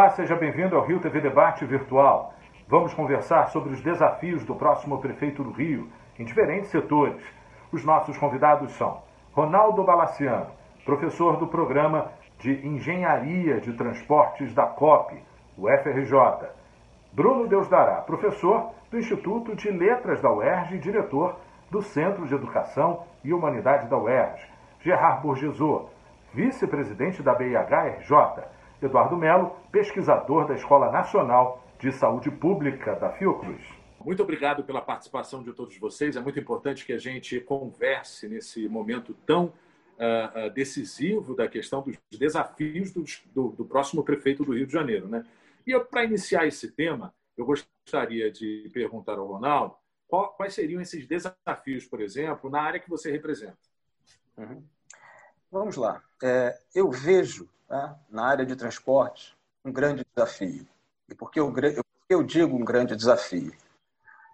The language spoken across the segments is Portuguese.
Olá, seja bem-vindo ao Rio TV Debate Virtual. Vamos conversar sobre os desafios do próximo prefeito do Rio, em diferentes setores. Os nossos convidados são Ronaldo Balaciano, professor do programa de Engenharia de Transportes da COP, o FRJ. Bruno Deusdará, professor do Instituto de Letras da UERJ e diretor do Centro de Educação e Humanidade da UERJ. Gerard Bourgesot, vice-presidente da BIH-RJ. Eduardo Melo, pesquisador da Escola Nacional de Saúde Pública da Fiocruz. Muito obrigado pela participação de todos vocês. É muito importante que a gente converse nesse momento tão uh, decisivo da questão dos desafios do, do, próximo prefeito do Rio de Janeiro. Né? E para iniciar esse tema, eu gostaria de perguntar ao Ronaldo qual, quais seriam esses desafios, por exemplo, na área que você representa. Uhum. Vamos lá. É, eu vejo tá, na área de transporte um grande desafio. E por que eu, eu digo um grande desafio?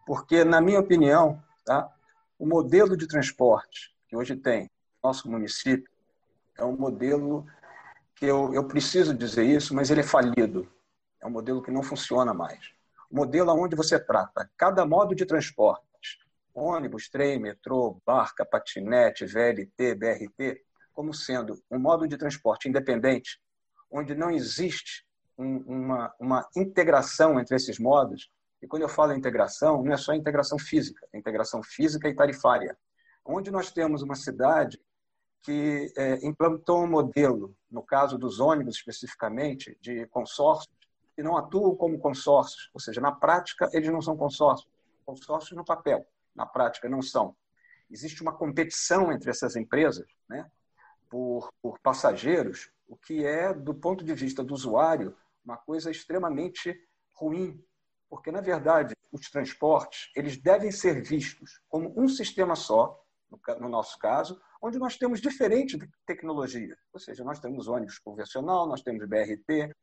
Porque, na minha opinião, tá, o modelo de transporte que hoje tem nosso município é um modelo que eu, eu preciso dizer isso, mas ele é falido. É um modelo que não funciona mais. O modelo onde você trata cada modo de transporte, ônibus, trem, metrô, barca, patinete, VLT, BRT, como sendo um modo de transporte independente, onde não existe um, uma, uma integração entre esses modos. E quando eu falo integração, não é só integração física, é integração física e tarifária. Onde nós temos uma cidade que é, implantou um modelo, no caso dos ônibus especificamente, de consórcios, que não atuam como consórcios, ou seja, na prática eles não são consórcios, consórcios no papel, na prática não são. Existe uma competição entre essas empresas, né? Por, por passageiros, o que é, do ponto de vista do usuário, uma coisa extremamente ruim, porque, na verdade, os transportes eles devem ser vistos como um sistema só, no nosso caso, onde nós temos diferentes tecnologias. Ou seja, nós temos ônibus convencional, nós temos BRT,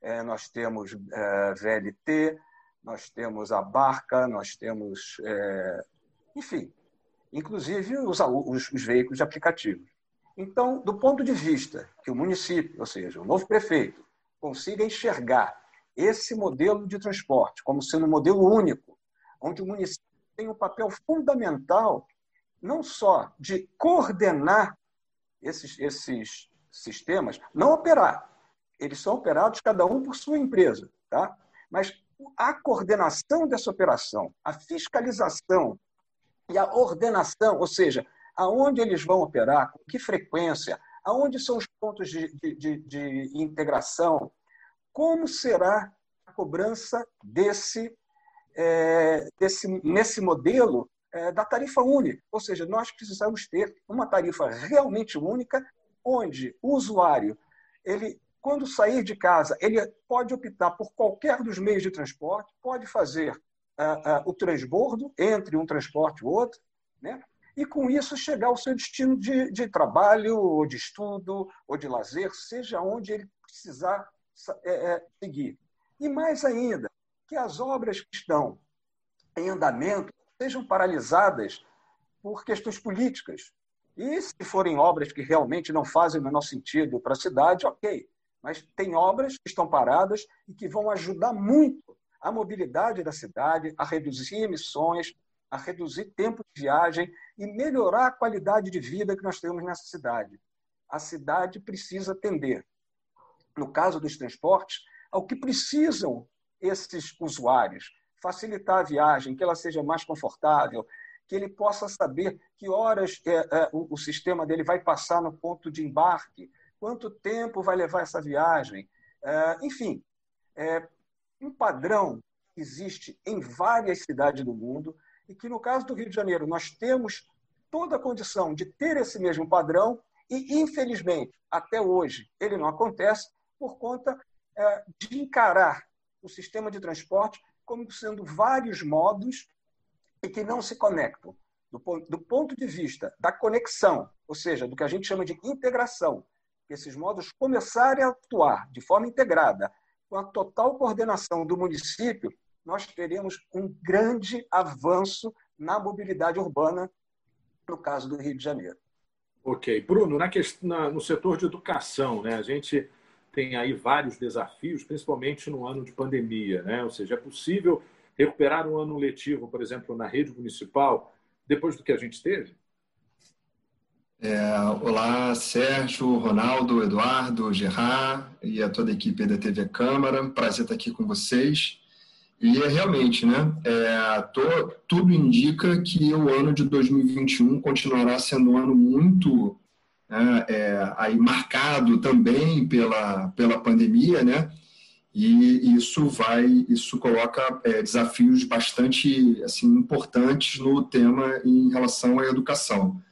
é, nós temos é, VLT, nós temos a barca, nós temos, é, enfim, inclusive os, os, os veículos de aplicativos. Então, do ponto de vista que o município, ou seja, o novo prefeito, consiga enxergar esse modelo de transporte como sendo um modelo único, onde o município tem um papel fundamental não só de coordenar esses, esses sistemas, não operar, eles são operados cada um por sua empresa, tá? mas a coordenação dessa operação, a fiscalização e a ordenação, ou seja, aonde eles vão operar, com que frequência, aonde são os pontos de, de, de integração, como será a cobrança desse, é, desse nesse modelo é, da tarifa única. Ou seja, nós precisamos ter uma tarifa realmente única, onde o usuário, ele, quando sair de casa, ele pode optar por qualquer dos meios de transporte, pode fazer uh, uh, o transbordo entre um transporte e outro, né? E, com isso, chegar ao seu destino de, de trabalho, ou de estudo, ou de lazer, seja onde ele precisar é, é, seguir. E mais ainda, que as obras que estão em andamento sejam paralisadas por questões políticas. E se forem obras que realmente não fazem o menor sentido para a cidade, ok. Mas tem obras que estão paradas e que vão ajudar muito a mobilidade da cidade, a reduzir emissões, a reduzir tempo de viagem e melhorar a qualidade de vida que nós temos nessa cidade. A cidade precisa atender, no caso dos transportes, ao que precisam esses usuários, facilitar a viagem, que ela seja mais confortável, que ele possa saber que horas é, é, o, sistema dele vai passar no ponto de embarque, quanto tempo vai levar essa viagem. É, enfim, um padrão existe em várias cidades do mundo e que, no caso do Rio de Janeiro, nós temos toda a condição de ter esse mesmo padrão e, infelizmente, até hoje, ele não acontece por conta é, de encarar o sistema de transporte como sendo vários modos e que não se conectam. Do, do ponto de vista da conexão, ou seja, do que a gente chama de integração, que esses modos começarem a atuar de forma integrada, com a total coordenação do município, nós teremos um grande avanço na mobilidade urbana, no caso do Rio de Janeiro. Ok. Bruno, na questão, na, no setor de educação, né, a gente tem aí vários desafios, principalmente no ano de pandemia, né? Ou seja, é possível recuperar um ano letivo, por exemplo, na rede municipal, depois do que a gente teve? É, olá, Sérgio, Ronaldo, Eduardo, Gerard e a toda a equipe da TV Câmara. Prazer estar aqui com vocês. E é realmente, né? É, tô, tudo indica que o ano de 2021 continuará sendo um ano muito né, é, aí marcado também pela, pela pandemia, né? E isso vai, isso coloca é, desafios bastante assim importantes no tema em relação à educação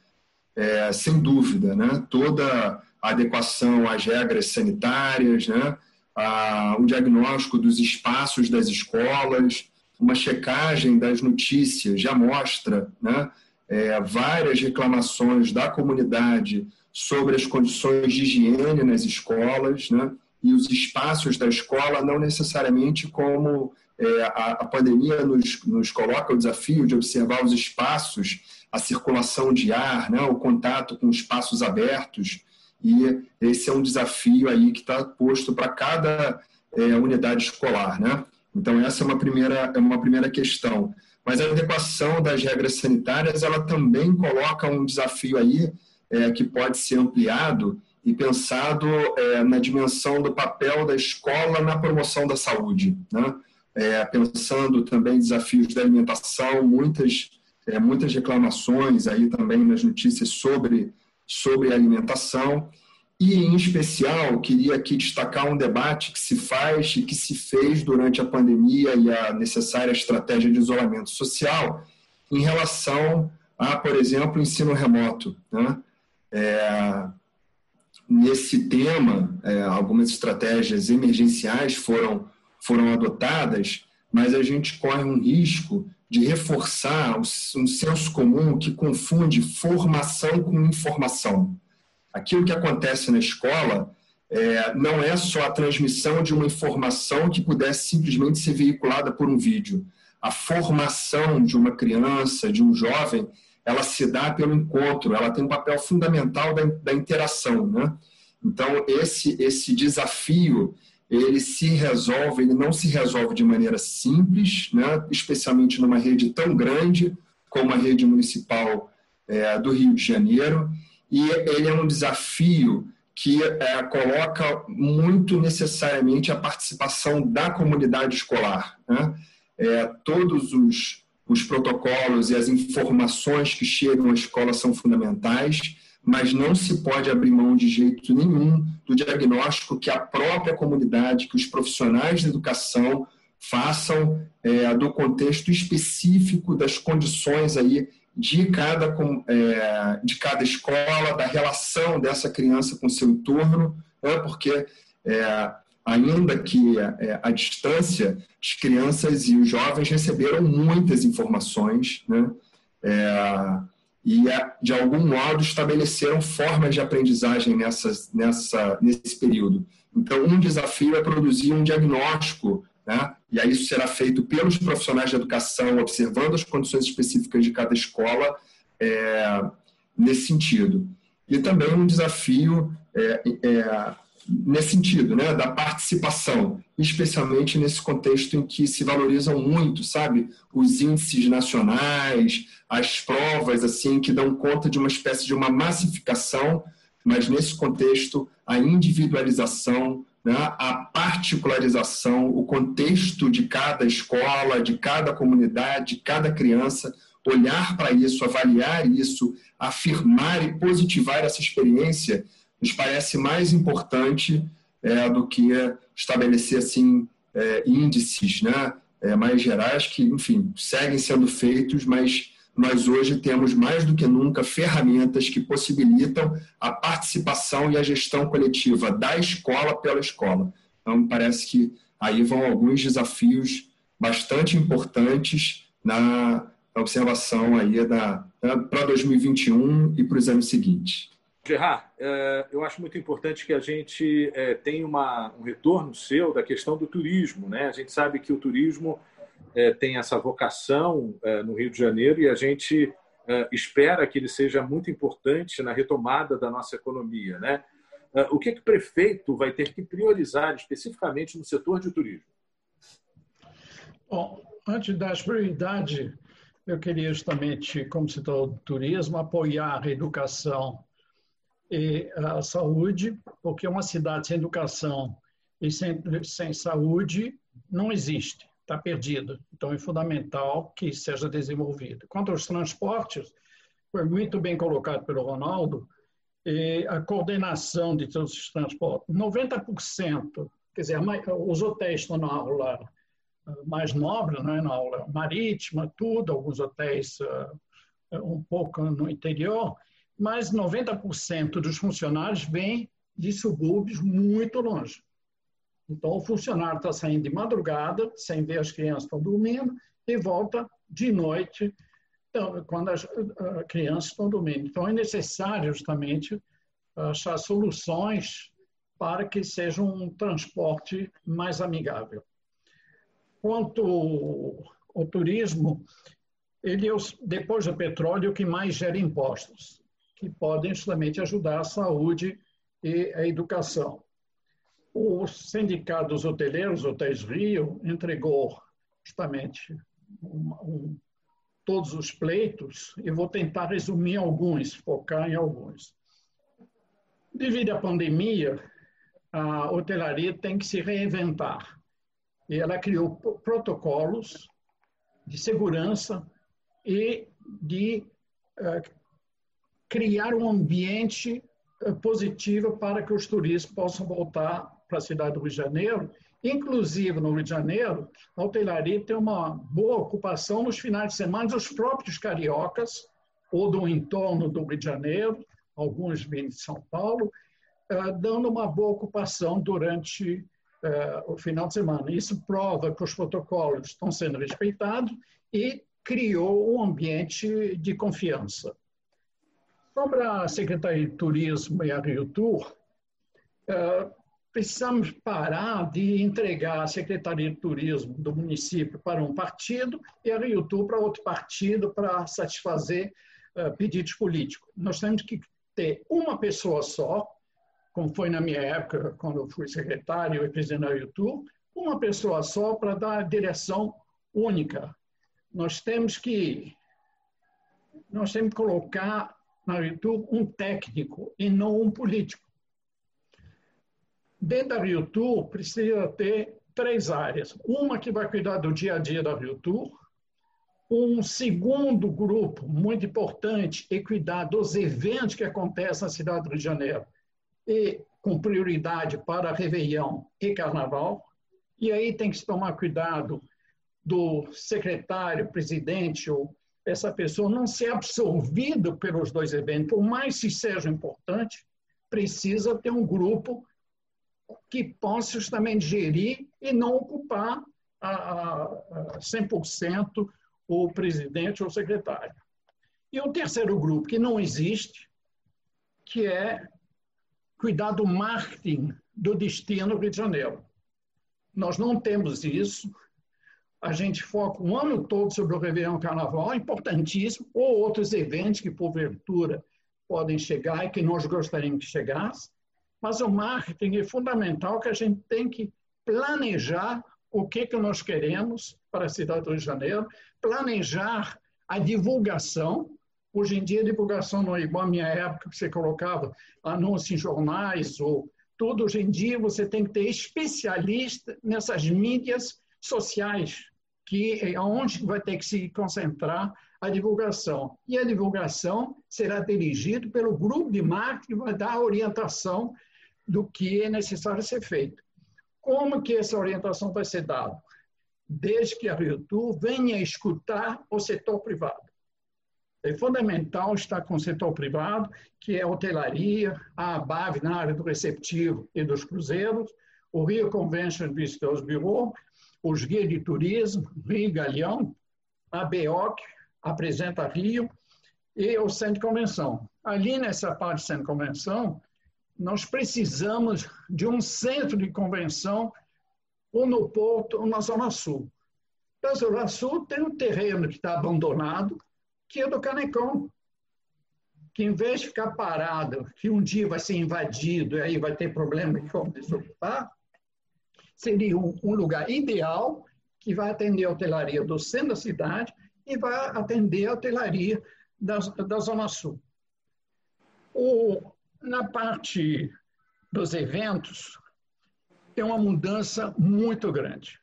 é, sem dúvida, né? toda a adequação às regras sanitárias, né? A, um diagnóstico dos espaços das escolas, uma checagem das notícias já mostra né? É, várias reclamações da comunidade sobre as condições de higiene nas escolas né? e os espaços da escola, não necessariamente como é, a, a, pandemia nos, nos coloca o desafio de observar os espaços a circulação de ar, né, o contato com espaços abertos, e esse é um desafio aí que está posto para cada é, unidade escolar, né? Então essa é uma primeira é uma primeira questão. Mas a adequação das regras sanitárias ela também coloca um desafio aí é, que pode ser ampliado e pensado é, na dimensão do papel da escola na promoção da saúde, né? É, pensando também desafios da alimentação, muitas é, muitas reclamações aí também nas notícias sobre, sobre alimentação. E, em especial, queria aqui destacar um debate que se faz e que se fez durante a pandemia e a necessária estratégia de isolamento social em relação a, por exemplo, ensino remoto. Né? É, nesse tema, é, algumas estratégias emergenciais foram, foram adotadas, mas a gente corre um risco de reforçar um senso comum que confunde formação com informação. Aquilo que acontece na escola é, não é só a transmissão de uma informação que pudesse simplesmente ser veiculada por um vídeo. A formação de uma criança, de um jovem, ela se dá pelo encontro, ela tem um papel fundamental da, da interação. Né? Então, esse, esse desafio ele se resolve, ele não se resolve de maneira simples, né? especialmente numa rede tão grande como a rede municipal é, do Rio de Janeiro, e ele é um desafio que é, coloca muito necessariamente a participação da comunidade escolar. Né? É, todos os, os protocolos e as informações que chegam à escola são fundamentais, mas não se pode abrir mão de jeito nenhum do diagnóstico que a própria comunidade, que os profissionais de educação façam é, do contexto específico das condições aí de cada, é, de cada escola, da relação dessa criança com seu entorno, né, porque é, ainda que é, a distância, as crianças e os jovens receberam muitas informações, né, é, e, de algum modo, estabeleceram formas de aprendizagem nessas, nessa, nesse período. Então, um desafio é produzir um diagnóstico, né? e aí isso será feito pelos profissionais de educação, observando as condições específicas de cada escola é, nesse sentido. E também um desafio é, é, nesse sentido, né, da participação, especialmente nesse contexto em que se valorizam muito, sabe, os índices nacionais, as provas assim que dão conta de uma espécie de uma massificação, mas nesse contexto a individualização, né, a particularização, o contexto de cada escola, de cada comunidade, de cada criança, olhar para isso, avaliar isso, afirmar e positivar essa experiência, nos parece mais importante é, do que estabelecer assim é, índices, né, é, mais gerais que, enfim, seguem sendo feitos, mas nós hoje temos mais do que nunca ferramentas que possibilitam a participação e a gestão coletiva da escola pela escola. Então, parece que aí vão alguns desafios bastante importantes na observação aí da, para 2021 e para os anos seguintes. Gerard, é, eu acho muito importante que a gente é, tenha uma, um retorno seu da questão do turismo. Né? A gente sabe que o turismo é, tem essa vocação é, no Rio de Janeiro e a gente é, espera que ele seja muito importante na retomada da nossa economia. Né? o que, que o prefeito vai ter que priorizar especificamente no setor de turismo? Bom, antes das prioridades, eu queria justamente, como citou o turismo, apoiar a educação e a saúde, porque uma cidade sem educação e sem, sem saúde não existe, está perdida. Então, é fundamental que seja desenvolvido. Quanto aos transportes, foi muito bem colocado pelo Ronaldo, a coordenação de todos os transportes. 90%, quer dizer, os hotéis estão na aula ah, mais nobre, né, na aula marítima, tudo, alguns hotéis uh, um pouco no interior, mas 90% dos funcionários vêm de subúrbios muito longe. Então, o funcionário está saindo de madrugada, sem ver as crianças estão dormindo, e volta de noite, então, quando as crianças estão dormindo. Então, é necessário justamente achar soluções para que seja um transporte mais amigável. Quanto ao turismo, ele é, depois do petróleo, o que mais gera impostos, que podem justamente ajudar a saúde e a educação. O Sindicato dos Hoteleiros, Hotéis Rio, entregou justamente um, um, todos os pleitos e vou tentar resumir alguns, focar em alguns. Devido à pandemia, a hotelaria tem que se reinventar. E ela criou protocolos de segurança e de uh, criar um ambiente uh, positivo para que os turistas possam voltar para a cidade do Rio de Janeiro. Inclusive, no Rio de Janeiro, a hotelaria tem uma boa ocupação nos finais de semana dos próprios cariocas ou do entorno do Rio de Janeiro, alguns vêm de São Paulo, uh, dando uma boa ocupação durante uh, o final de semana. Isso prova que os protocolos estão sendo respeitados e criou um ambiente de confiança. Sobre a Secretaria de Turismo e a Rio uh, precisamos parar de entregar a Secretaria de Turismo do município para um partido e a Rio para outro partido para satisfazer uh, pedidos políticos. Nós temos que ter uma pessoa só, como foi na minha época, quando eu fui secretário e presidente da YouTube, uma pessoa só para dar a direção única. Nós temos que nós temos que colocar na YouTube um técnico e não um político. Dentro da YouTube precisa ter três áreas. Uma que vai cuidar do dia a dia da YouTube, um segundo grupo muito importante é cuidar dos eventos que acontecem na cidade do Rio de Janeiro, e com prioridade para Réveillon e Carnaval. E aí tem que se tomar cuidado do secretário, presidente ou essa pessoa não ser absorvido pelos dois eventos, por mais que seja importante, precisa ter um grupo que possa justamente gerir e não ocupar a, a 100% o presidente ou o secretário. E o terceiro grupo, que não existe, que é cuidar do marketing do destino Rio de Janeiro. Nós não temos isso. A gente foca o ano todo sobre o Réveillon Carnaval, importantíssimo, ou outros eventos que, porventura, podem chegar e que nós gostaríamos que chegasse. Mas o marketing é fundamental que a gente tem que planejar o que, que nós queremos para a cidade do Rio de Janeiro, planejar a divulgação. Hoje em dia, a divulgação não é igual à minha época, que você colocava anúncios em jornais ou tudo. Hoje em dia, você tem que ter especialista nessas mídias sociais, que é onde vai ter que se concentrar a divulgação. E a divulgação será dirigida pelo grupo de marketing que vai dar a orientação do que é necessário ser feito. Como que essa orientação vai ser dada? Desde que a Rio venha escutar o setor privado. É fundamental estar com o setor privado, que é a hotelaria, a ABAV na área do receptivo e dos cruzeiros, o Rio Convention Visitors Bureau, os guias de turismo, Rio Galeão, a BEOC, apresenta Rio, e o Centro de Convenção. Ali nessa parte do Centro de Convenção, nós precisamos de um centro de convenção ou no Porto ou na Zona Sul. Na Zona Sul tem um terreno que está abandonado, que é do Canecão, que em vez de ficar parado, que um dia vai ser invadido e aí vai ter problema de como desocupar, seria um, um lugar ideal que vai atender a hotelaria do centro da cidade e vai atender a hotelaria da, da Zona Sul. O, na parte dos eventos, tem uma mudança muito grande.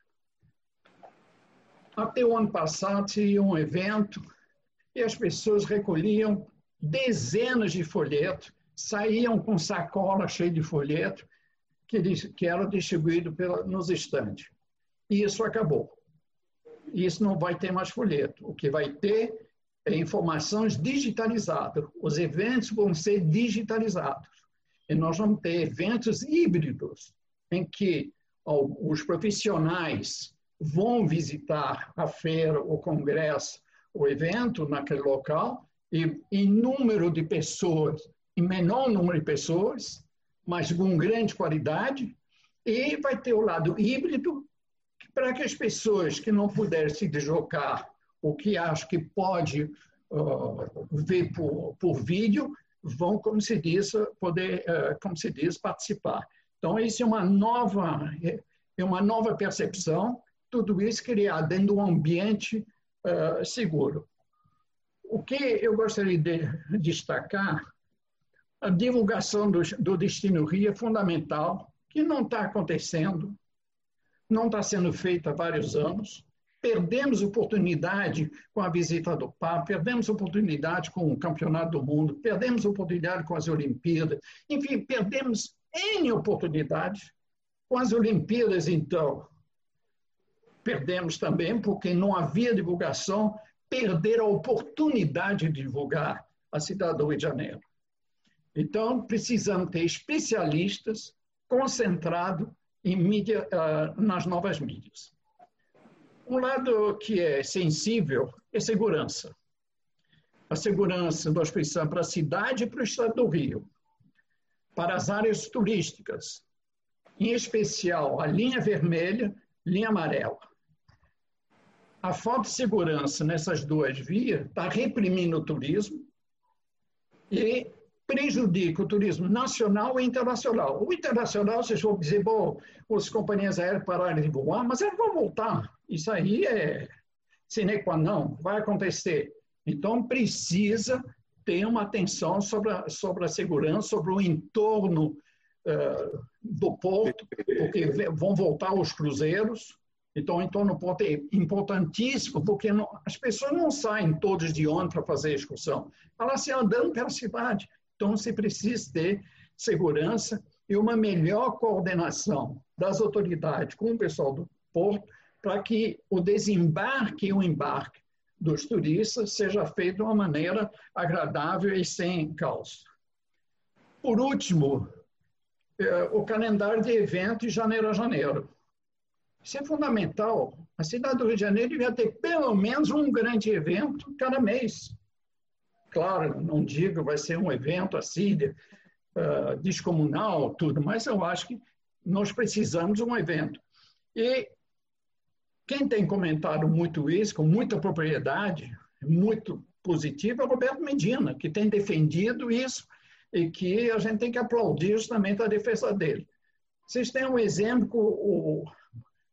Até o ano passado, tinha um evento e as pessoas recolhiam dezenas de folhetos, saíam com sacola cheia de folheto que, que era distribuído pela, nos estandes. E isso acabou. Isso não vai ter mais folheto. O que vai ter é informações digitalizadas. Os eventos vão ser digitalizados. E nós vamos ter eventos híbridos, em que os profissionais vão visitar a feira, o congresso, o evento naquele local, e em número de pessoas, em menor número de pessoas, mas com grande qualidade, e vai ter o lado híbrido, para que as pessoas que não puderem se deslocar, ou que acham que pode uh, ver por, por vídeo, vão, como se diz, poder, uh, como se diz, participar. Então, isso é uma nova, é uma nova percepção, tudo isso criado dentro de um ambiente uh, seguro. O que eu gostaria de destacar, a divulgação do, do Destino Rio é fundamental, que não está acontecendo, não está sendo feita há vários anos. Perdemos oportunidade com a visita do Papa, perdemos oportunidade com o Campeonato do Mundo, perdemos oportunidade com as Olimpíadas, enfim, perdemos N oportunidades. Com as Olimpíadas, então, perdemos também porque não havia divulgação, perder a oportunidade de divulgar a cidade do Rio de Janeiro. Então, precisamos ter especialistas concentrados em mídia, uh, nas novas mídias. Um lado que é sensível é segurança. A segurança nós precisamos para a cidade e para o estado do Rio, para as áreas turísticas, em especial a linha vermelha, linha amarela. A falta de segurança nessas duas vias está reprimindo o turismo e prejudica o turismo nacional e internacional. O internacional, vocês vão dizer, bom, as companhias aéreas pararam de voar, mas elas vão voltar. Isso aí é sine qua non, vai acontecer. Então, precisa ter uma atenção sobre a, sobre a segurança, sobre o entorno uh, do porto, porque vão voltar os cruzeiros. Então, o entorno do porto é importantíssimo, porque não, as pessoas não saem todos de ônibus para fazer excursão. Elas se andando pela cidade. Então, se precisa ter segurança e uma melhor coordenação das autoridades com o pessoal do porto para que o desembarque e o embarque dos turistas seja feito de uma maneira agradável e sem caos. Por último, é, o calendário de eventos de janeiro a janeiro. Isso é fundamental. A cidade do Rio de Janeiro devia ter pelo menos um grande evento cada mês. Claro, não digo vai ser um evento assim, de, uh, descomunal, tudo, mas eu acho que nós precisamos de um evento. E quem tem comentado muito isso, com muita propriedade, muito positivo, é o Roberto Medina, que tem defendido isso e que a gente tem que aplaudir justamente a defesa dele. Vocês têm um exemplo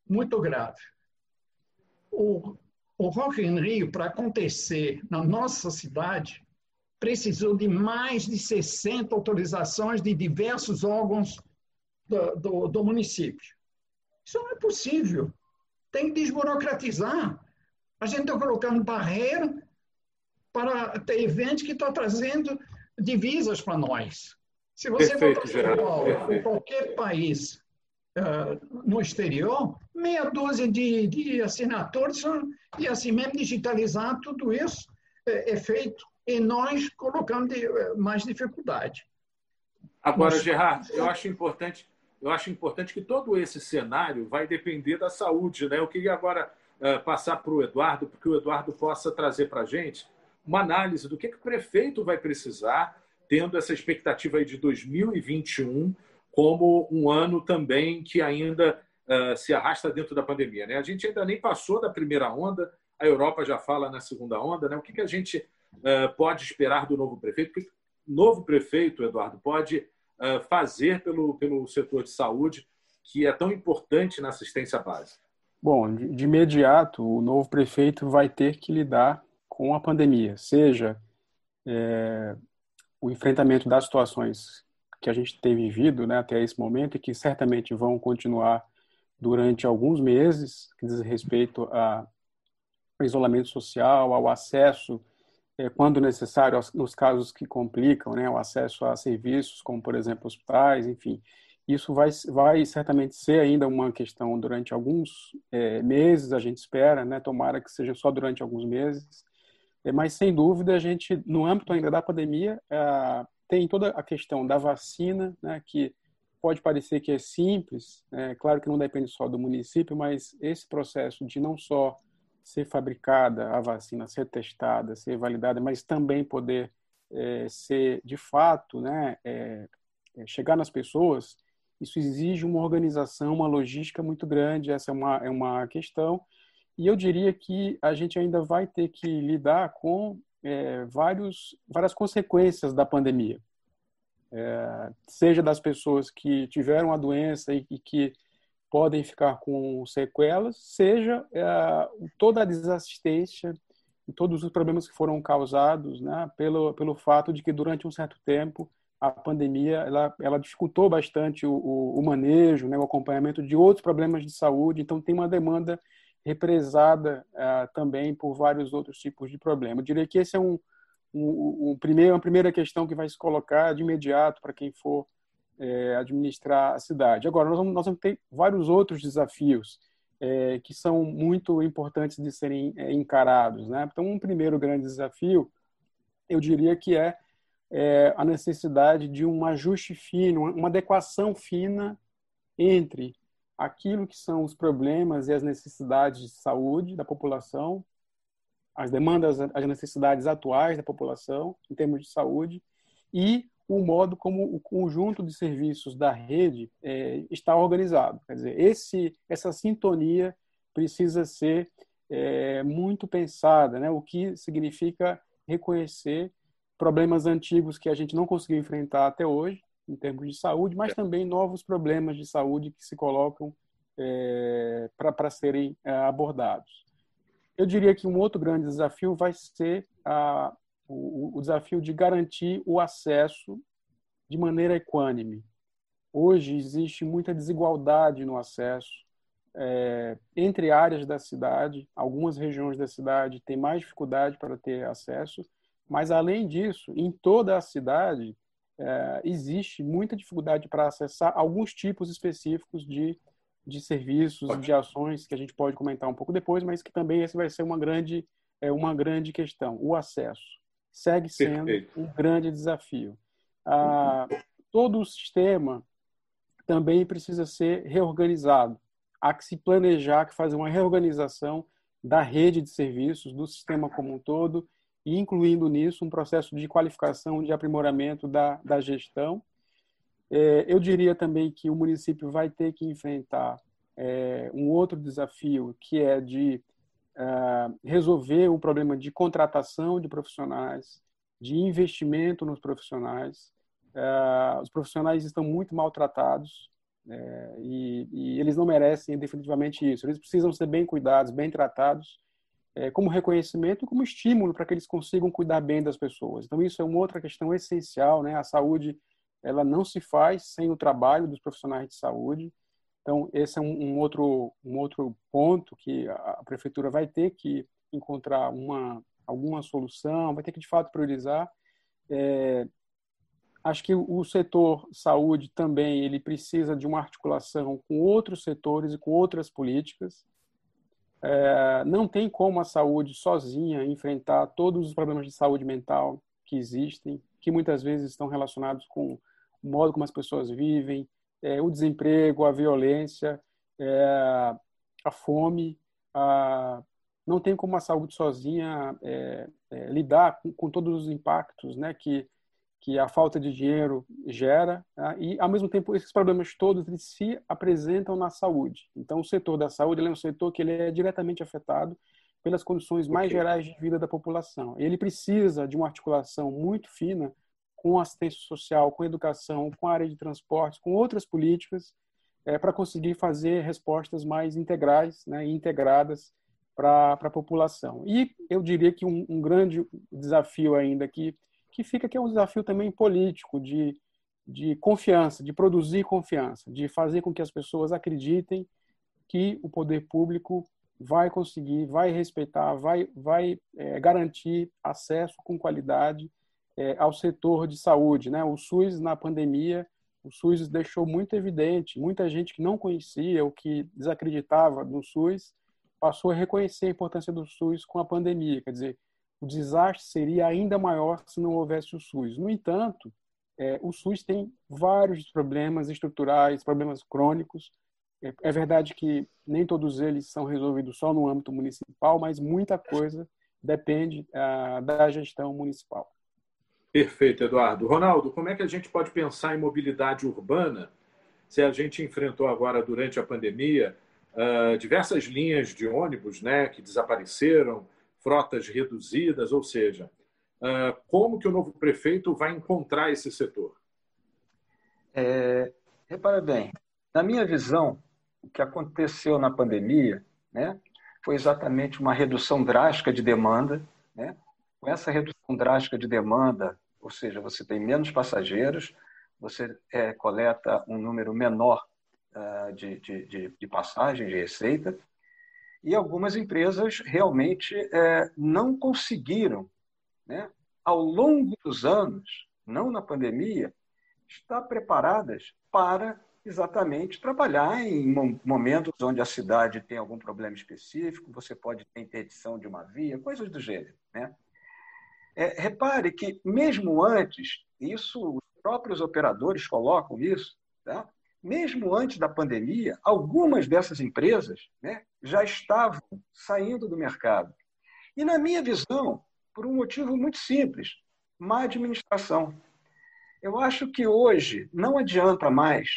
muito grave. O, o Rock in Rio, para acontecer na nossa cidade, precisou de mais de 60 autorizações de diversos órgãos do, do, do município. Isso não é possível. Tem que desburocratizar. A gente está colocando barreira para ter eventos que estão trazendo divisas para nós. Se você for para qualquer país uh, no exterior, meia dúzia de, de assinaturas e assim mesmo digitalizar tudo isso é, é feito e nós colocando eh, mais dificuldade. Agora, Mas... Gerard, eu acho importante, eu acho importante que todo esse cenário vai depender da saúde, né? Eu queria agora uh, passar para o Eduardo, porque o Eduardo possa trazer para a gente uma análise do que, que o prefeito vai precisar, tendo essa expectativa aí de 2021 como um ano também que ainda uh, se arrasta dentro da pandemia. Né? A gente ainda nem passou da primeira onda, a Europa já fala na segunda onda. Né? O que, que a gente pode esperar do novo prefeito? novo prefeito, Eduardo, pode uh, fazer pelo, pelo setor de saúde que é tão importante na assistência básica? Bom, de imediato, o novo prefeito vai ter que lidar com a pandemia, seja é, o enfrentamento das situações que a gente tem vivido né, até esse momento e que certamente vão continuar durante alguns meses, que diz respeito ao isolamento social, ao acesso, quando necessário, nos casos que complicam, né, o acesso a serviços, como, por exemplo, hospitais, enfim. Isso vai, vai certamente ser ainda uma questão durante alguns é, meses, a gente espera, né, tomara que seja só durante alguns meses, é, mas, sem dúvida, a gente, no âmbito ainda da pandemia, é, tem toda a questão da vacina, né, que pode parecer que é simples, é claro que não depende só do município, mas esse processo de não só ser fabricada a vacina, ser testada, ser validada, mas também poder é, ser de fato, né, é, chegar nas pessoas, isso exige uma organização, uma logística muito grande. Essa é uma é uma questão. E eu diria que a gente ainda vai ter que lidar com é, vários várias consequências da pandemia é, seja das pessoas que tiveram a doença e, e que podem ficar com sequelas, seja é, toda a desassistência e todos os problemas que foram causados né, pelo, pelo fato de que durante um certo tempo a pandemia ela, ela dificultou bastante o, o, manejo, né, o acompanhamento de outros problemas de saúde, então tem uma demanda represada uh, também por vários outros tipos de problemas. Eu diria que esse é um, um, um primeiro, uma primeira questão que vai se colocar de imediato para quem for é, administrar a cidade. Agora, nós vamos, nós vamos ter vários outros desafios é, que são muito importantes de serem é, encarados. Né? Então, um primeiro grande desafio, eu diria que é, é a necessidade de um ajuste fino, uma adequação fina entre aquilo que são os problemas e as necessidades de saúde da população as demandas, as necessidades atuais da população em termos de saúde e o modo como o conjunto de serviços da rede é, está organizado. Quer dizer, esse, essa sintonia precisa ser é, muito pensada, né? o que significa reconhecer problemas antigos que a gente não conseguiu enfrentar até hoje, em termos de saúde, mas também novos problemas de saúde que se colocam é, para serem é, abordados. Eu diria que um outro grande desafio vai ser a, o, o desafio de garantir o acesso de maneira equânime. Hoje existe muita desigualdade no acesso é, entre áreas da cidade. Algumas regiões da cidade têm mais dificuldade para ter acesso, mas além disso, em toda a cidade é, existe muita dificuldade para acessar alguns tipos específicos de de serviços, de ações que a gente pode comentar um pouco depois, mas que também esse vai ser uma grande, é, uma grande questão. O acesso segue sendo Perfeito. um grande desafio. Ah, todo o sistema também precisa ser reorganizado. Há que se planejar, que fazer uma reorganização da rede de serviços, do sistema como um todo, e incluindo nisso um processo de qualificação, de aprimoramento da, da gestão é, eu diria também que o município vai ter que enfrentar é, um outro desafio, que é de uh, resolver o problema de contratação de profissionais, de investimento nos profissionais. Uh, os profissionais estão muito maltratados é, e, e, eles não merecem definitivamente isso. Eles precisam ser bem cuidados, bem tratados, é, como reconhecimento e como estímulo para que eles consigam cuidar bem das pessoas. Então, isso é uma outra questão essencial. Né? A saúde ela não se faz sem o trabalho dos profissionais de saúde. Então, esse é um, um outro, um outro ponto que a, prefeitura vai ter que encontrar uma, alguma solução, vai ter que, de fato, priorizar. É, acho que o setor saúde também ele precisa de uma articulação com outros setores e com outras políticas. É, não tem como a saúde sozinha enfrentar todos os problemas de saúde mental que existem, que muitas vezes estão relacionados com o modo como as pessoas vivem, é, o desemprego, a violência, é, a fome. A... Não tem como a saúde sozinha é, é, lidar com, com, todos os impactos né, que, que a falta de dinheiro gera. Né, e, ao mesmo tempo, esses problemas todos eles se apresentam na saúde. Então, o setor da saúde é um setor que ele é diretamente afetado pelas condições mais okay. gerais de vida da população. Ele precisa de uma articulação muito fina com assistência social, com educação, com a área de transportes, com outras políticas, é, para conseguir fazer respostas mais integrais né, integradas para a população. E eu diria que um, um, grande desafio ainda que, que fica, que é um desafio também político, de, de confiança, de produzir confiança, de fazer com que as pessoas acreditem que o poder público vai conseguir, vai respeitar, vai, vai é, garantir acesso com qualidade é, ao setor de saúde. Né? O SUS, na pandemia, o SUS deixou muito evidente, muita gente que não conhecia ou que desacreditava no SUS, passou a reconhecer a importância do SUS com a pandemia. Quer dizer, o desastre seria ainda maior se não houvesse o SUS. No entanto, é, o SUS tem vários problemas estruturais, problemas crônicos. É, é verdade que nem todos eles são resolvidos só no âmbito municipal, mas muita coisa depende ah, da gestão municipal. Perfeito, Eduardo. Ronaldo, como é que a gente pode pensar em mobilidade urbana se a gente enfrentou agora, durante a pandemia, uh, diversas linhas de ônibus né, que desapareceram, frotas reduzidas, ou seja, uh, como que o novo prefeito vai encontrar esse setor? É, repara bem, na minha visão, o que aconteceu na pandemia né, foi exatamente uma redução drástica de demanda. Né? Com essa redução drástica de demanda, ou seja, você tem menos passageiros, você é, coleta um número menor uh, de, de, de, passagens, de receita, e algumas empresas realmente é, não conseguiram, né, ao longo dos anos, não na pandemia, estar preparadas para exatamente trabalhar em momentos onde a cidade tem algum problema específico, você pode ter interdição de uma via, coisas do gênero. Né? É, repare que, mesmo antes, isso os próprios operadores colocam isso, tá? mesmo antes da pandemia, algumas dessas empresas né, já estavam saindo do mercado. E, na minha visão, por um motivo muito simples: má administração. Eu acho que hoje não adianta mais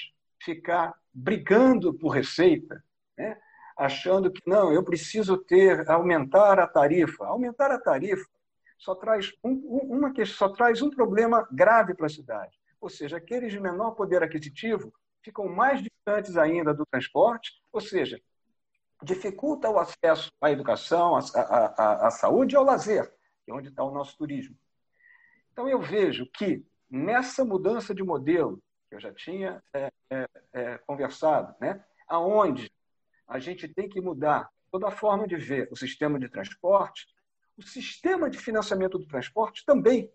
ficar brigando por receita, né? achando que não, eu preciso ter aumentar a tarifa. Aumentar a tarifa só traz um, uma só traz um problema grave para a cidade. Ou seja, aqueles de menor poder aquisitivo ficam mais distantes ainda do transporte, ou seja, dificulta o acesso à educação, à, à, à saúde e ao lazer, que é onde está o nosso turismo. Então, eu vejo que nessa mudança de modelo, que eu já tinha é, é, é, conversado, né, aonde a gente tem que mudar toda a forma de ver o sistema de transporte, o sistema de financiamento do transporte também.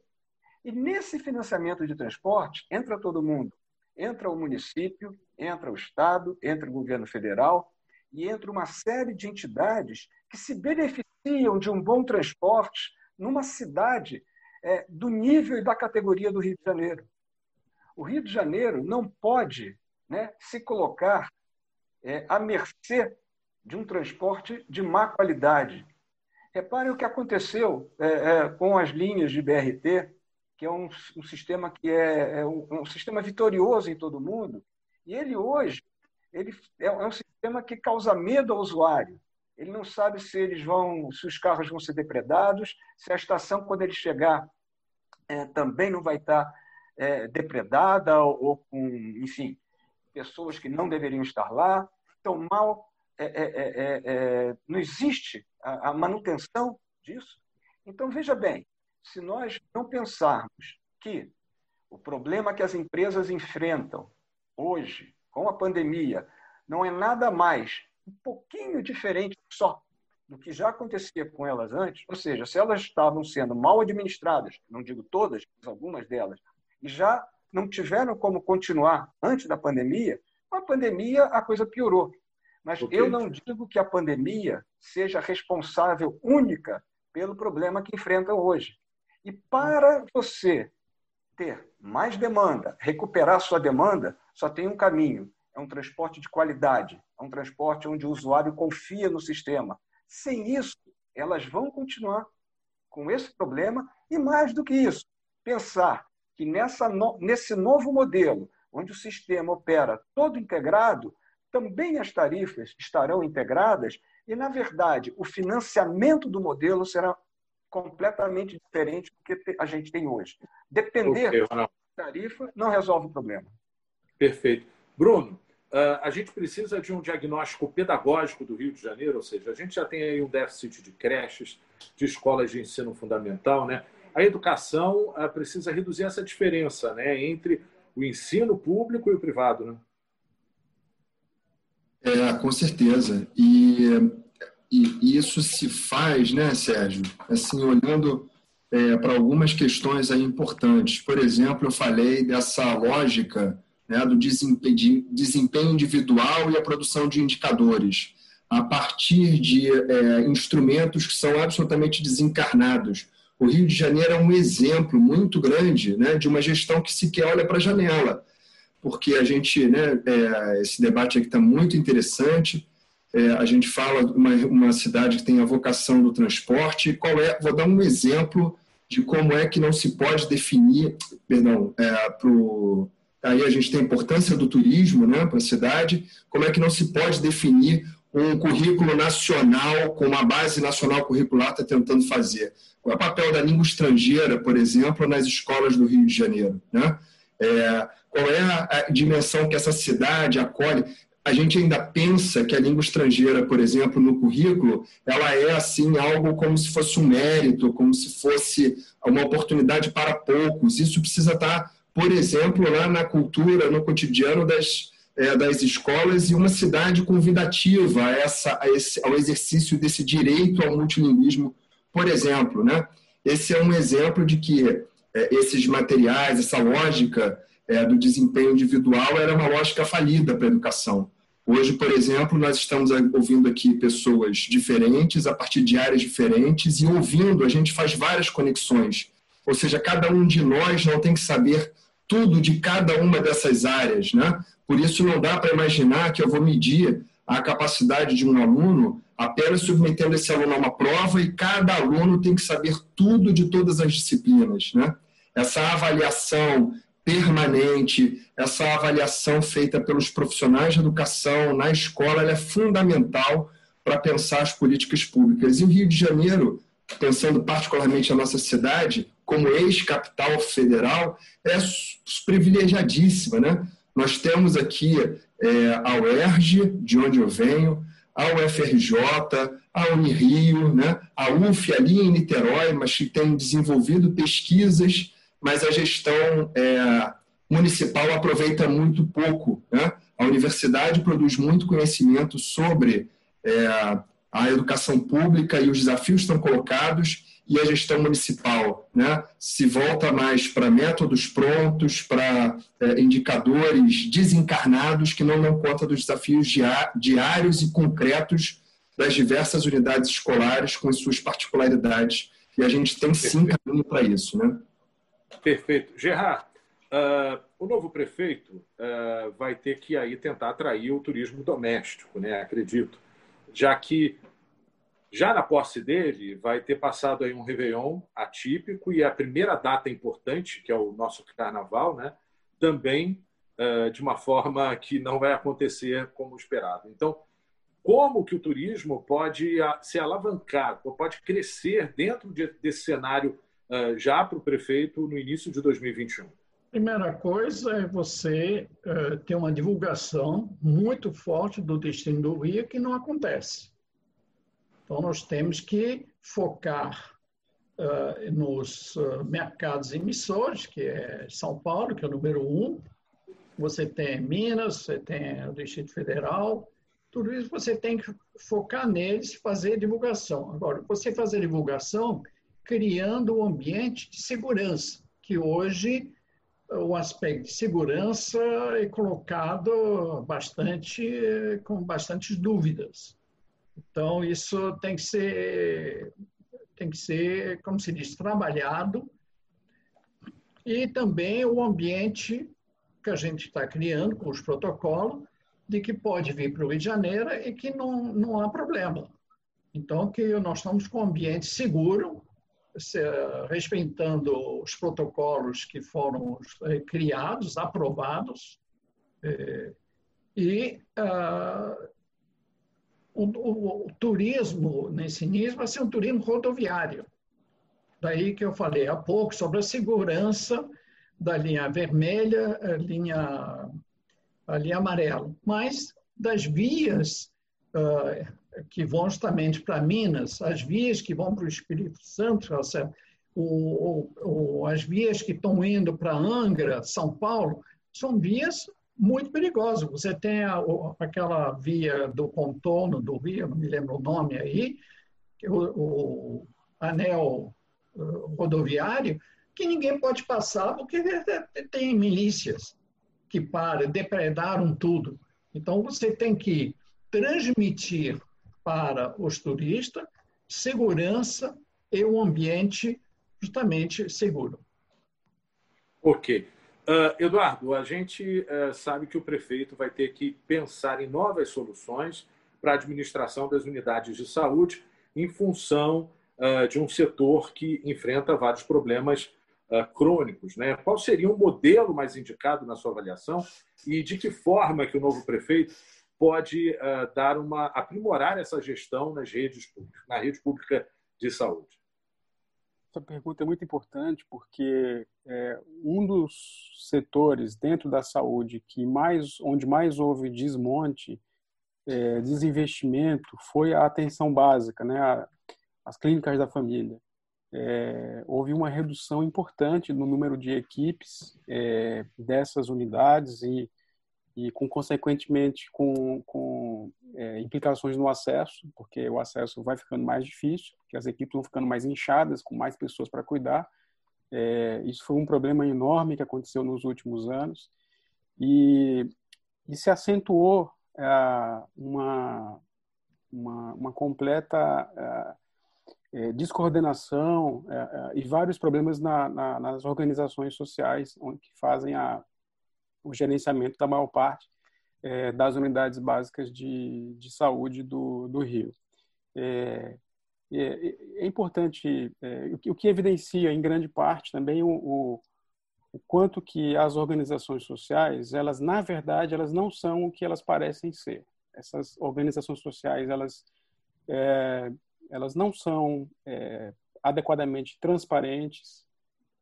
E nesse financiamento de transporte entra todo mundo. Entra o município, entra o Estado, entra o governo federal e entra uma série de entidades que se beneficiam de um bom transporte numa cidade é, do nível e da categoria do Rio de Janeiro. O Rio de Janeiro não pode né, se colocar é, à mercê de um transporte de má qualidade, Reparem o que aconteceu é, é, com as linhas de BRT, que é um, um sistema que é, é um, um, sistema vitorioso em todo o mundo, e ele hoje ele é, é um sistema que causa medo ao usuário. Ele não sabe se eles vão, se os carros vão ser depredados, se a estação quando ele chegar é, também não vai estar é, depredada ou, ou com, enfim, pessoas que não deveriam estar lá. Então, mal é é, é, é, não existe a, a manutenção disso. Então, veja bem, se nós não pensarmos que o problema que as empresas enfrentam hoje, com a pandemia, não é nada mais, um pouquinho diferente só do que já acontecia com elas antes, ou seja, se elas estavam sendo mal administradas, não digo todas, mas algumas delas, e já não tiveram como continuar antes da pandemia, com a pandemia a coisa piorou. Mas okay. eu não digo que a pandemia seja responsável única pelo problema que enfrentam hoje. E para você ter mais demanda, recuperar sua demanda, só tem um caminho: é um transporte de qualidade, é um transporte onde o usuário confia no sistema. Sem isso, elas vão continuar com esse problema e mais do que isso, pensar que nessa nesse novo modelo, onde o sistema opera todo integrado, também as tarifas estarão integradas e, na verdade, o financiamento do modelo será completamente diferente do que a gente tem hoje. Depender da tarifa não resolve o problema. Perfeito. Bruno, ah, a gente precisa de um diagnóstico pedagógico do Rio de Janeiro, ou seja, a gente já tem aí um déficit de creches, de escolas de ensino fundamental, né? A educação ah, precisa reduzir essa diferença, né, entre o ensino público e o privado, né? É, com certeza. E, e isso se faz, né, Sérgio? Assim, olhando é, para algumas questões aí importantes. Por exemplo, eu falei dessa lógica né, do desempenho, desempenho individual e a produção de indicadores a partir de é, instrumentos que são absolutamente desencarnados. O Rio de Janeiro é um exemplo muito grande né, de uma gestão que sequer olha para a janela porque a gente, né, é, esse debate aqui está muito interessante. É, a gente fala de uma, uma cidade que tem a vocação do transporte. Qual é? Vou dar um exemplo de como é que não se pode definir, perdão, é, pro, aí a gente tem a importância do turismo, né, para a cidade. Como é que não se pode definir um currículo nacional com uma base nacional curricular está tentando fazer? Qual é o papel da língua estrangeira, por exemplo, nas escolas do Rio de Janeiro, né? É, qual é a dimensão que essa cidade acolhe. A gente ainda pensa que a língua estrangeira, por exemplo, no currículo, ela é assim algo como se fosse um mérito, como se fosse uma oportunidade para poucos. Isso precisa estar, por exemplo, lá na cultura, no cotidiano das, é, das escolas e uma cidade convidativa a essa, a esse, ao exercício desse direito ao multilinguismo, por exemplo. Né? Esse é um exemplo de que esses materiais, essa lógica é, do desempenho individual era uma lógica falida para a educação. Hoje, por exemplo, nós estamos ouvindo aqui pessoas diferentes, a partir de áreas diferentes, e ouvindo, a gente faz várias conexões. Ou seja, cada um de nós não tem que saber tudo de cada uma dessas áreas. Né? Por isso, não dá para imaginar que eu vou medir a capacidade de um aluno apenas submetendo esse aluno a uma prova e cada aluno tem que saber tudo de todas as disciplinas. Né? Essa avaliação permanente, essa avaliação feita pelos profissionais de educação na escola é fundamental para pensar as políticas públicas. E o Rio de Janeiro, pensando particularmente a nossa cidade, como ex-capital federal, é privilegiadíssima. Né? Nós temos aqui é, a UERJ, de onde eu venho, a UFRJ, a Unirio, né? a UF ali em Niterói, mas que tem desenvolvido pesquisas mas a gestão é, municipal aproveita muito pouco. Né? A universidade produz muito conhecimento sobre é, a educação pública e os desafios estão colocados, e a gestão municipal né, se volta mais para métodos prontos, para é, indicadores desencarnados que não dão conta dos desafios diários e concretos das diversas unidades escolares com as suas particularidades. E a gente tem sim caminho para isso. Né? Perfeito. Gerard, uh, o novo prefeito uh, vai ter que aí tentar atrair o turismo doméstico, né? acredito, já que já na posse dele vai ter passado aí um Réveillon atípico e a primeira data importante, que é o nosso Carnaval, né? também uh, de uma forma que não vai acontecer como esperado. Então, como que o turismo pode se alavancar, pode crescer dentro desse cenário eh, já para o prefeito no início de 2021? Primeira coisa é você uh, ter uma divulgação muito forte do destino do Rio que não acontece. Então, nós temos que focar uh, nos uh, mercados emissores, que é São Paulo, que é o número um. Você tem Minas, você tem o Distrito Federal. Tudo isso você tem que focar neles fazer divulgação. Agora, você fazer divulgação criando um ambiente de segurança, que hoje o aspecto de segurança é colocado bastante com bastantes dúvidas. Então isso tem que ser tem que ser, como se diz, trabalhado e também o ambiente que a gente está criando com os protocolos de que pode vir para o Rio de Janeiro e que não, não há problema. Então, que nós estamos com um ambiente seguro, respeitando os protocolos que foram eh, criados, aprovados, eh, e uh, o, o, o, turismo nesse início vai ser um turismo rodoviário. Daí que eu falei há pouco sobre a segurança da linha vermelha, a linha, a linha amarela, mas das vias uh, que vão justamente para Minas, as vias que vão para o Espírito Santo, o, o, as vias que estão indo para Angra, São Paulo, são vias muito perigosas. Você tem a, aquela via do contorno do rio, não me lembro o nome aí, o, o anel uh, rodoviário, que ninguém pode passar porque tem milícias que para, depredaram tudo. Então, você tem que transmitir para os turistas segurança e um ambiente justamente seguro. Ok. Uh, Eduardo, a gente uh, sabe que o prefeito vai ter que pensar em novas soluções para a administração das unidades de saúde em função uh, de um setor que enfrenta vários problemas crônicos. Né? Qual seria o modelo mais indicado na sua avaliação e de que forma que o novo prefeito pode dar uma aprimorar essa gestão nas redes públicas, na rede pública de saúde? Essa pergunta é muito importante porque é, um dos setores dentro da saúde que mais, onde mais houve desmonte, é, desinvestimento, foi a atenção básica, né? A, as clínicas da família. É, houve uma redução importante no número de equipes é, dessas unidades e e com consequentemente com, com é, implicações no acesso, porque o acesso vai ficando mais difícil, porque as equipes vão ficando mais inchadas, com mais pessoas para cuidar. É, isso foi um problema enorme que aconteceu nos últimos anos e, e se acentuou é, uma, uma, uma completa é, é, descoordenação é, e vários problemas na, na, nas organizações sociais que fazem a o gerenciamento da maior parte é, das unidades básicas de, de saúde do, do Rio. É, é, é importante, é, o, que, o que evidencia em grande parte também o, o, o, quanto que as organizações sociais, elas na verdade, elas não são o que elas parecem ser. Essas organizações sociais, elas, é, elas não são é, adequadamente transparentes,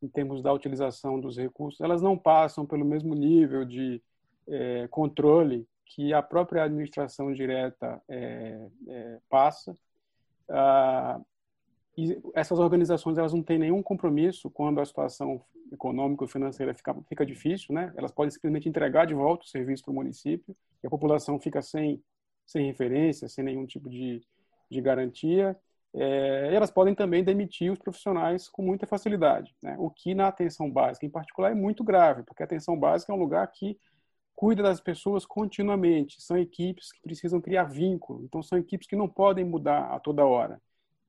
em termos da utilização dos recursos, elas não passam pelo mesmo nível de é, controle que a própria administração direta é, é, passa. Ah, e essas organizações elas não têm nenhum compromisso quando a situação econômica e financeira fica, fica difícil, né? Elas podem simplesmente entregar de volta o serviço para o município e a população fica sem, sem referência, sem nenhum tipo de, de garantia é, elas podem também demitir os profissionais com muita facilidade, né? o que na atenção básica em particular é muito grave, porque a atenção básica é um lugar que cuida das pessoas continuamente, são equipes que precisam criar vínculo, então são equipes que não podem mudar a toda hora.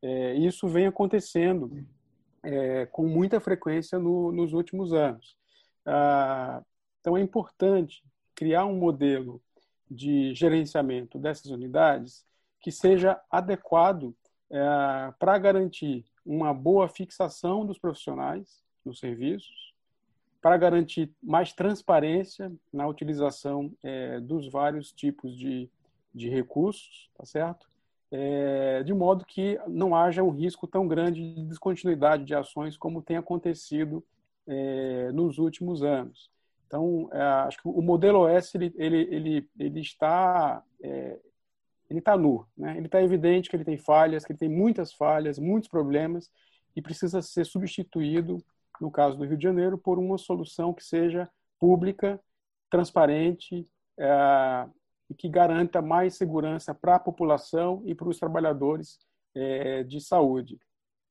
É, isso vem acontecendo é, com muita frequência no, nos últimos anos. Ah, então é importante criar um modelo de gerenciamento dessas unidades que seja adequado é, para garantir uma boa fixação dos profissionais nos serviços, para garantir mais transparência na utilização é, dos vários tipos de, de recursos, tá certo? É, de modo que não haja um risco tão grande de descontinuidade de ações como tem acontecido é, nos últimos anos. Então, é, acho que o modelo OS ele, ele, ele, ele está é, ele está nu, né? Ele está evidente que ele tem falhas, que ele tem muitas falhas, muitos problemas e precisa ser substituído, no caso do Rio de Janeiro, por uma solução que seja pública, transparente é, e que garanta mais segurança para a população e para os trabalhadores é, de saúde.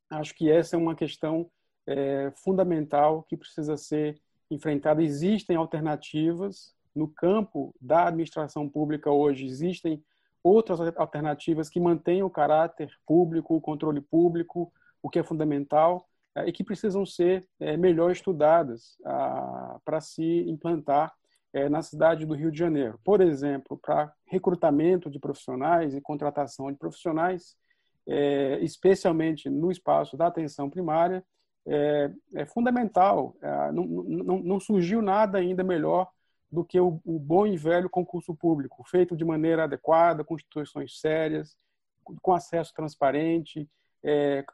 Acho que essa é uma questão é, fundamental que precisa ser enfrentada. Existem alternativas no campo da administração pública hoje, existem outras alternativas que mantenham o caráter público, o controle público, o que é fundamental, é, e que precisam ser é, melhor estudadas ah, para se implantar é, na cidade do Rio de Janeiro. Por exemplo, para recrutamento de profissionais e contratação de profissionais, especialmente no espaço da atenção primária, é, fundamental. Não, não surgiu nada ainda melhor do que o, o, bom e velho concurso público, feito de maneira adequada, com instituições sérias, com acesso transparente, é,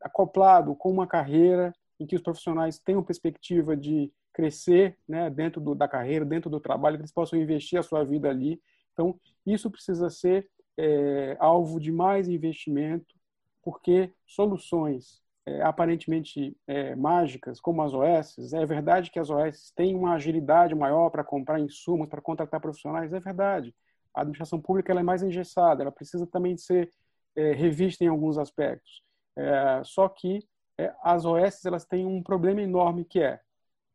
acoplado com uma carreira em que os profissionais tenham perspectiva de crescer né, dentro do, da carreira, dentro do trabalho, que eles possam investir a sua vida ali. Então, isso precisa ser é, alvo de mais investimento, porque soluções é, aparentemente é, mágicas, como as OS, é verdade que as OS têm uma agilidade maior para comprar insumos, para contratar profissionais, é verdade. A administração pública ela é mais engessada, ela precisa também ser é, revista em alguns aspectos. É, só que é, as OS elas têm um problema enorme que é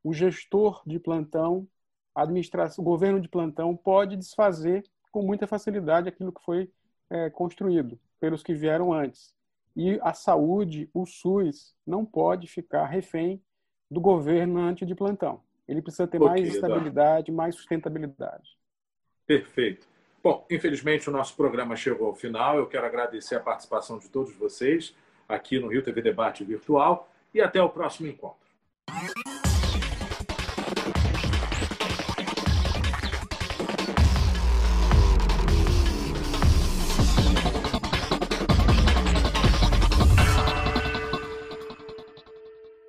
o gestor de plantão, a administração, o governo de plantão pode desfazer com muita facilidade aquilo que foi é, construído pelos que vieram antes. E a saúde, o SUS, não pode ficar refém do governante de plantão. Ele precisa ter okay, mais estabilidade, Eduardo. mais sustentabilidade. Perfeito. Bom, infelizmente o nosso programa chegou ao final. Eu quero agradecer a participação de todos vocês aqui no Rio TV Debate Virtual e até o próximo encontro.